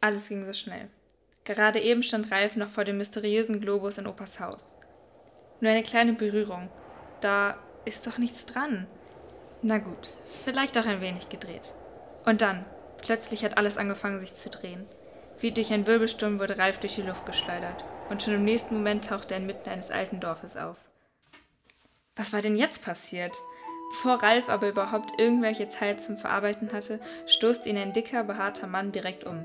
Alles ging so schnell. Gerade eben stand Ralf noch vor dem mysteriösen Globus in Opas Haus. Nur eine kleine Berührung. Da ist doch nichts dran. Na gut, vielleicht auch ein wenig gedreht. Und dann, plötzlich hat alles angefangen sich zu drehen. Wie durch einen Wirbelsturm wurde Ralf durch die Luft geschleudert. Und schon im nächsten Moment tauchte er inmitten eines alten Dorfes auf. Was war denn jetzt passiert? Bevor Ralf aber überhaupt irgendwelche Zeit zum Verarbeiten hatte, stoßte ihn ein dicker, behaarter Mann direkt um.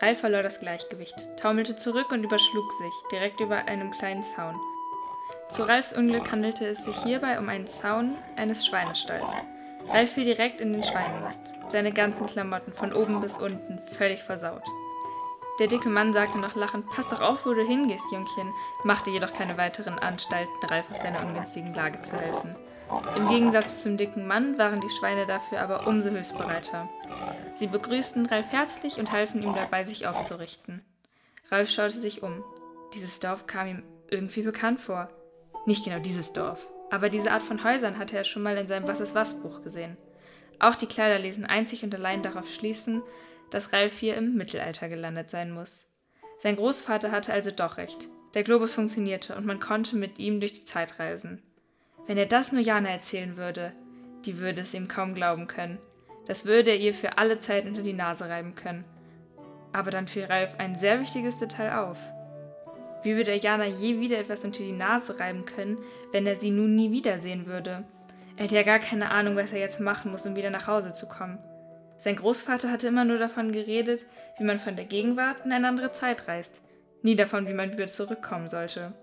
Ralf verlor das Gleichgewicht, taumelte zurück und überschlug sich, direkt über einem kleinen Zaun. Zu Ralfs Unglück handelte es sich hierbei um einen Zaun eines Schweinestalls. Ralf fiel direkt in den Schweinemist, seine ganzen Klamotten von oben bis unten völlig versaut. Der dicke Mann sagte noch lachend, pass doch auf, wo du hingehst, Jungchen, machte jedoch keine weiteren Anstalten, Ralf aus seiner ungünstigen Lage zu helfen. Im Gegensatz zum dicken Mann waren die Schweine dafür aber umso hilfsbereiter. Sie begrüßten Ralf herzlich und halfen ihm dabei, sich aufzurichten. Ralf schaute sich um. Dieses Dorf kam ihm irgendwie bekannt vor. Nicht genau dieses Dorf, aber diese Art von Häusern hatte er schon mal in seinem Was ist was Buch gesehen. Auch die Kleider ließen einzig und allein darauf schließen, dass Ralf hier im Mittelalter gelandet sein muss. Sein Großvater hatte also doch recht. Der Globus funktionierte und man konnte mit ihm durch die Zeit reisen. Wenn er das nur Jana erzählen würde, die würde es ihm kaum glauben können. Das würde er ihr für alle Zeit unter die Nase reiben können. Aber dann fiel Ralf ein sehr wichtiges Detail auf. Wie würde er Jana je wieder etwas unter die Nase reiben können, wenn er sie nun nie wiedersehen würde? Er hätte ja gar keine Ahnung, was er jetzt machen muss, um wieder nach Hause zu kommen. Sein Großvater hatte immer nur davon geredet, wie man von der Gegenwart in eine andere Zeit reist, nie davon, wie man wieder zurückkommen sollte.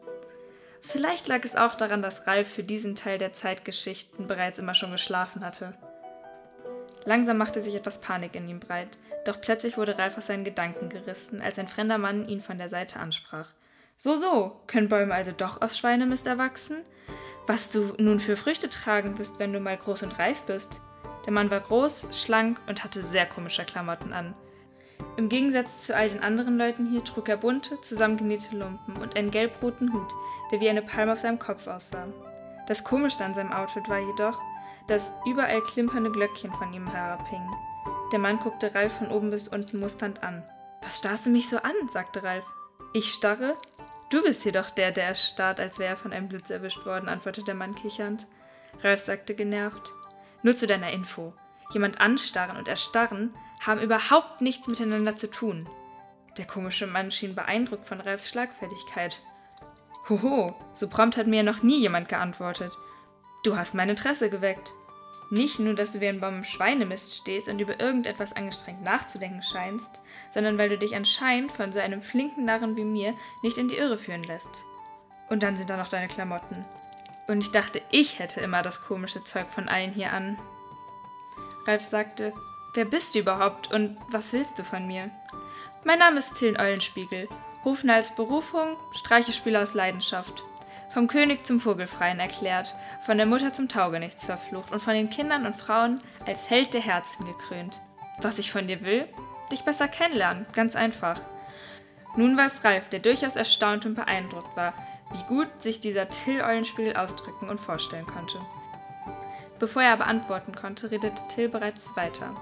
Vielleicht lag es auch daran, dass Ralf für diesen Teil der Zeitgeschichten bereits immer schon geschlafen hatte. Langsam machte sich etwas Panik in ihm breit, doch plötzlich wurde Ralf aus seinen Gedanken gerissen, als ein fremder Mann ihn von der Seite ansprach. So, so, können Bäume also doch aus Schweinemist erwachsen? Was du nun für Früchte tragen wirst, wenn du mal groß und reif bist? Der Mann war groß, schlank und hatte sehr komische Klamotten an. Im Gegensatz zu all den anderen Leuten hier trug er bunte, zusammengenähte Lumpen und einen gelbroten Hut, der wie eine Palme auf seinem Kopf aussah. Das Komischste an seinem Outfit war jedoch, dass überall klimpernde Glöckchen von ihm herabhingen. Der Mann guckte Ralf von oben bis unten musternd an. Was starrst du mich so an? sagte Ralf. Ich starre? Du bist jedoch der, der erstarrt, als wäre er von einem Blitz erwischt worden, antwortete der Mann kichernd. Ralf sagte genervt. Nur zu deiner Info. Jemand anstarren und erstarren haben überhaupt nichts miteinander zu tun. Der komische Mann schien beeindruckt von Ralfs Schlagfertigkeit. Hoho, so prompt hat mir ja noch nie jemand geantwortet. Du hast mein Interesse geweckt. Nicht nur, dass du wie ein Baum im Schweinemist stehst und über irgendetwas angestrengt nachzudenken scheinst, sondern weil du dich anscheinend von so einem flinken Narren wie mir nicht in die Irre führen lässt. Und dann sind da noch deine Klamotten. Und ich dachte, ich hätte immer das komische Zeug von allen hier an. Ralf sagte, wer bist du überhaupt und was willst du von mir? Mein Name ist Tillen Eulenspiegel. Hofner als Berufung, Streichespieler aus Leidenschaft. Vom König zum Vogelfreien erklärt, von der Mutter zum Taugenichts verflucht und von den Kindern und Frauen als Held der Herzen gekrönt. Was ich von dir will? Dich besser kennenlernen, ganz einfach. Nun war es Ralf, der durchaus erstaunt und beeindruckt war, wie gut sich dieser Till-Eulenspiegel ausdrücken und vorstellen konnte. Bevor er aber antworten konnte, redete Till bereits weiter.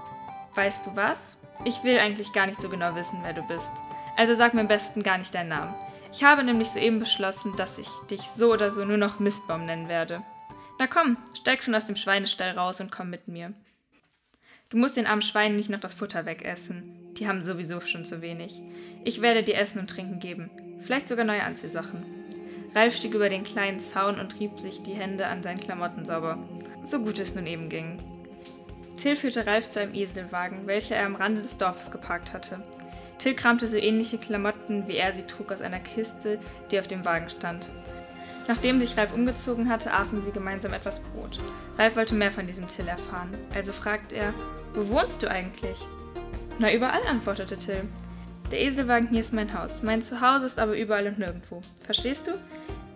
Weißt du was? Ich will eigentlich gar nicht so genau wissen, wer du bist. Also sag mir am besten gar nicht deinen Namen. Ich habe nämlich soeben beschlossen, dass ich dich so oder so nur noch Mistbaum nennen werde. Na komm, steig schon aus dem Schweinestall raus und komm mit mir. Du musst den armen Schweinen nicht noch das Futter wegessen. Die haben sowieso schon zu wenig. Ich werde dir Essen und Trinken geben. Vielleicht sogar neue Anziehsachen. Ralf stieg über den kleinen Zaun und rieb sich die Hände an seinen Klamotten sauber. So gut es nun eben ging. Till führte Ralf zu einem Eselwagen, welcher er am Rande des Dorfes geparkt hatte. Till kramte so ähnliche Klamotten, wie er sie trug, aus einer Kiste, die auf dem Wagen stand. Nachdem sich Ralf umgezogen hatte, aßen sie gemeinsam etwas Brot. Ralf wollte mehr von diesem Till erfahren, also fragt er, wo wohnst du eigentlich? Na, überall, antwortete Till. Der Eselwagen hier ist mein Haus, mein Zuhause ist aber überall und nirgendwo. Verstehst du?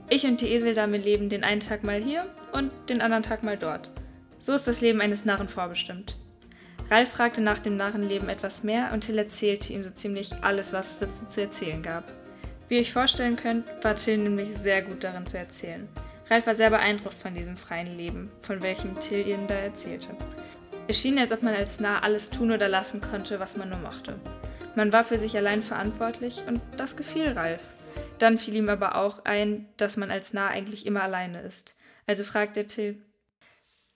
Ich und die Eseldame leben den einen Tag mal hier und den anderen Tag mal dort. So ist das Leben eines Narren vorbestimmt. Ralf fragte nach dem Narrenleben etwas mehr und Till erzählte ihm so ziemlich alles, was es dazu zu erzählen gab. Wie ihr euch vorstellen könnt, war Till nämlich sehr gut darin zu erzählen. Ralf war sehr beeindruckt von diesem freien Leben, von welchem Till ihnen da erzählte. Es schien, als ob man als Narr alles tun oder lassen konnte, was man nur mochte. Man war für sich allein verantwortlich und das gefiel Ralf. Dann fiel ihm aber auch ein, dass man als Narr eigentlich immer alleine ist. Also fragt er Till,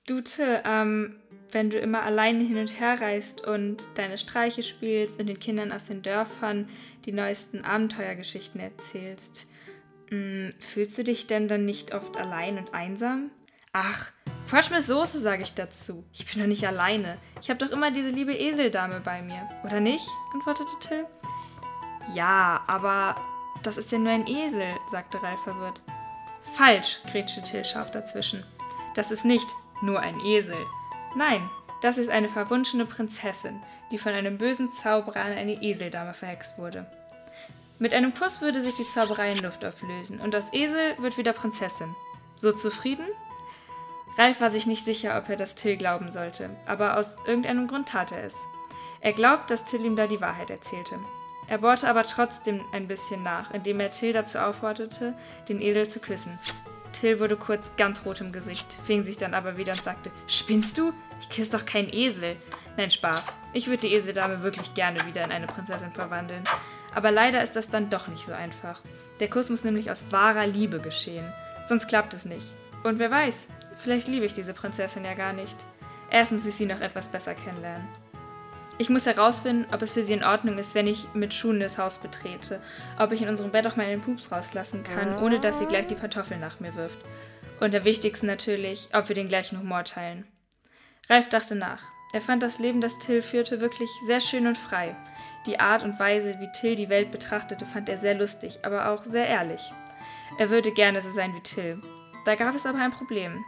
Du, Till, ähm, wenn du immer alleine hin und her reist und deine Streiche spielst und den Kindern aus den Dörfern die neuesten Abenteuergeschichten erzählst, mh, hm, fühlst du dich denn dann nicht oft allein und einsam? Ach, Quatsch mit Soße, sage ich dazu. Ich bin doch nicht alleine. Ich habe doch immer diese liebe Eseldame bei mir. Oder nicht? antwortete Till. Ja, aber das ist ja nur ein Esel, sagte Ralf verwirrt. Falsch, grätschte Till scharf dazwischen. Das ist nicht nur ein Esel. Nein, das ist eine verwunschene Prinzessin, die von einem bösen Zauberer an eine Eseldame verhext wurde. Mit einem Kuss würde sich die Zauberei in Luft auflösen und das Esel wird wieder Prinzessin. So zufrieden? Ralf war sich nicht sicher, ob er das Till glauben sollte, aber aus irgendeinem Grund tat er es. Er glaubt, dass Till ihm da die Wahrheit erzählte. Er bohrte aber trotzdem ein bisschen nach, indem er Till dazu aufforderte, den Esel zu küssen. Till wurde kurz ganz rot im Gesicht, fing sich dann aber wieder und sagte: Spinnst du? Ich küsse doch keinen Esel. Nein, Spaß. Ich würde die Eseldame wirklich gerne wieder in eine Prinzessin verwandeln. Aber leider ist das dann doch nicht so einfach. Der Kuss muss nämlich aus wahrer Liebe geschehen. Sonst klappt es nicht. Und wer weiß, vielleicht liebe ich diese Prinzessin ja gar nicht. Erst muss ich sie noch etwas besser kennenlernen. Ich muss herausfinden, ob es für sie in Ordnung ist, wenn ich mit Schuhen das Haus betrete, ob ich in unserem Bett auch meinen Pups rauslassen kann, ohne dass sie gleich die Kartoffeln nach mir wirft. Und am wichtigsten natürlich, ob wir den gleichen Humor teilen. Ralf dachte nach. Er fand das Leben, das Till führte, wirklich sehr schön und frei. Die Art und Weise, wie Till die Welt betrachtete, fand er sehr lustig, aber auch sehr ehrlich. Er würde gerne so sein wie Till. Da gab es aber ein Problem.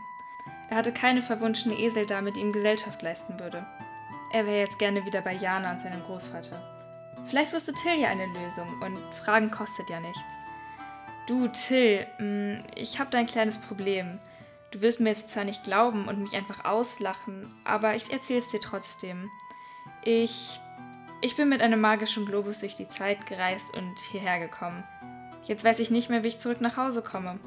Er hatte keine verwunschene Esel da, mit ihm Gesellschaft leisten würde. Er wäre jetzt gerne wieder bei Jana und seinem Großvater. Vielleicht wusste Till ja eine Lösung und Fragen kostet ja nichts. Du, Till, mm, ich habe da ein kleines Problem. Du wirst mir jetzt zwar nicht glauben und mich einfach auslachen, aber ich erzähl's dir trotzdem. Ich. Ich bin mit einem magischen Globus durch die Zeit gereist und hierher gekommen. Jetzt weiß ich nicht mehr, wie ich zurück nach Hause komme.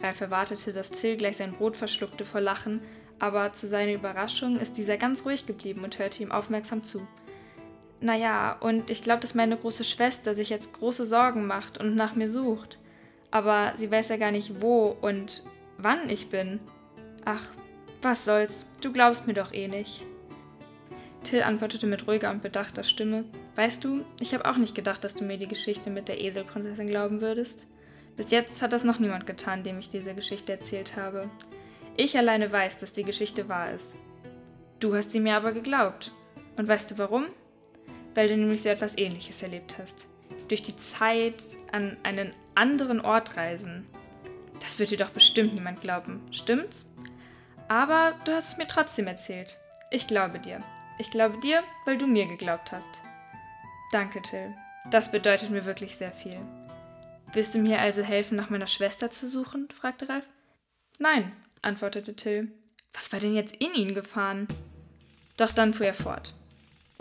Ralf erwartete, dass Till gleich sein Brot verschluckte vor Lachen aber zu seiner Überraschung ist dieser ganz ruhig geblieben und hörte ihm aufmerksam zu. Naja, und ich glaube, dass meine große Schwester sich jetzt große Sorgen macht und nach mir sucht. Aber sie weiß ja gar nicht, wo und wann ich bin. Ach, was soll's, du glaubst mir doch eh nicht. Till antwortete mit ruhiger und bedachter Stimme: Weißt du, ich habe auch nicht gedacht, dass du mir die Geschichte mit der Eselprinzessin glauben würdest. Bis jetzt hat das noch niemand getan, dem ich diese Geschichte erzählt habe. Ich alleine weiß, dass die Geschichte wahr ist. Du hast sie mir aber geglaubt. Und weißt du warum? Weil du nämlich so etwas Ähnliches erlebt hast. Durch die Zeit an einen anderen Ort reisen. Das wird dir doch bestimmt niemand glauben, stimmt's? Aber du hast es mir trotzdem erzählt. Ich glaube dir. Ich glaube dir, weil du mir geglaubt hast. Danke, Till. Das bedeutet mir wirklich sehr viel. Willst du mir also helfen, nach meiner Schwester zu suchen? fragte Ralf. Nein, antwortete Till. Was war denn jetzt in ihn gefahren? Doch dann fuhr er fort.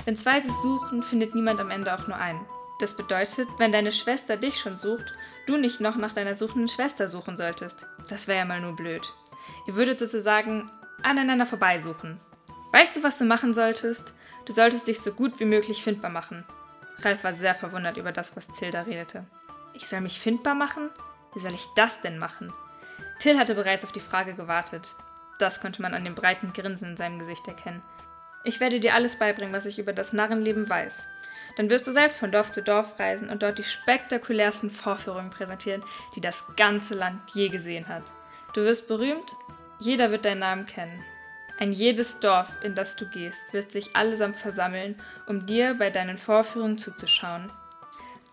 Wenn zwei sich suchen, findet niemand am Ende auch nur einen. Das bedeutet, wenn deine Schwester dich schon sucht, du nicht noch nach deiner suchenden Schwester suchen solltest. Das wäre ja mal nur blöd. Ihr würdet sozusagen aneinander vorbeisuchen. Weißt du, was du machen solltest? Du solltest dich so gut wie möglich findbar machen. Ralf war sehr verwundert über das, was Tilda redete. Ich soll mich findbar machen? Wie soll ich das denn machen? Till hatte bereits auf die Frage gewartet. Das konnte man an dem breiten Grinsen in seinem Gesicht erkennen. Ich werde dir alles beibringen, was ich über das Narrenleben weiß. Dann wirst du selbst von Dorf zu Dorf reisen und dort die spektakulärsten Vorführungen präsentieren, die das ganze Land je gesehen hat. Du wirst berühmt, jeder wird deinen Namen kennen. Ein jedes Dorf, in das du gehst, wird sich allesamt versammeln, um dir bei deinen Vorführungen zuzuschauen.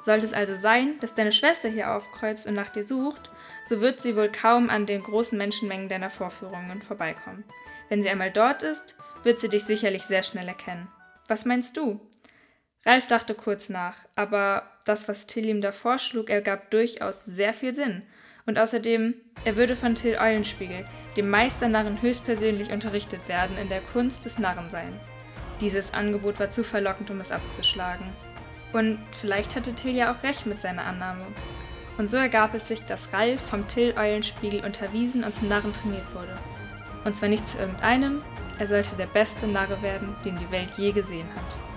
Sollte es also sein, dass deine Schwester hier aufkreuzt und nach dir sucht, so wird sie wohl kaum an den großen Menschenmengen deiner Vorführungen vorbeikommen. Wenn sie einmal dort ist, wird sie dich sicherlich sehr schnell erkennen. Was meinst du? Ralf dachte kurz nach, aber das, was Till ihm da vorschlug, ergab durchaus sehr viel Sinn. Und außerdem, er würde von Till Eulenspiegel, dem Meisternarren, höchstpersönlich unterrichtet werden in der Kunst des Narrenseins. Dieses Angebot war zu verlockend, um es abzuschlagen. Und vielleicht hatte Till ja auch recht mit seiner Annahme. Und so ergab es sich, dass Ralf vom Till-Eulenspiegel unterwiesen und zum Narren trainiert wurde. Und zwar nicht zu irgendeinem, er sollte der beste Narre werden, den die Welt je gesehen hat.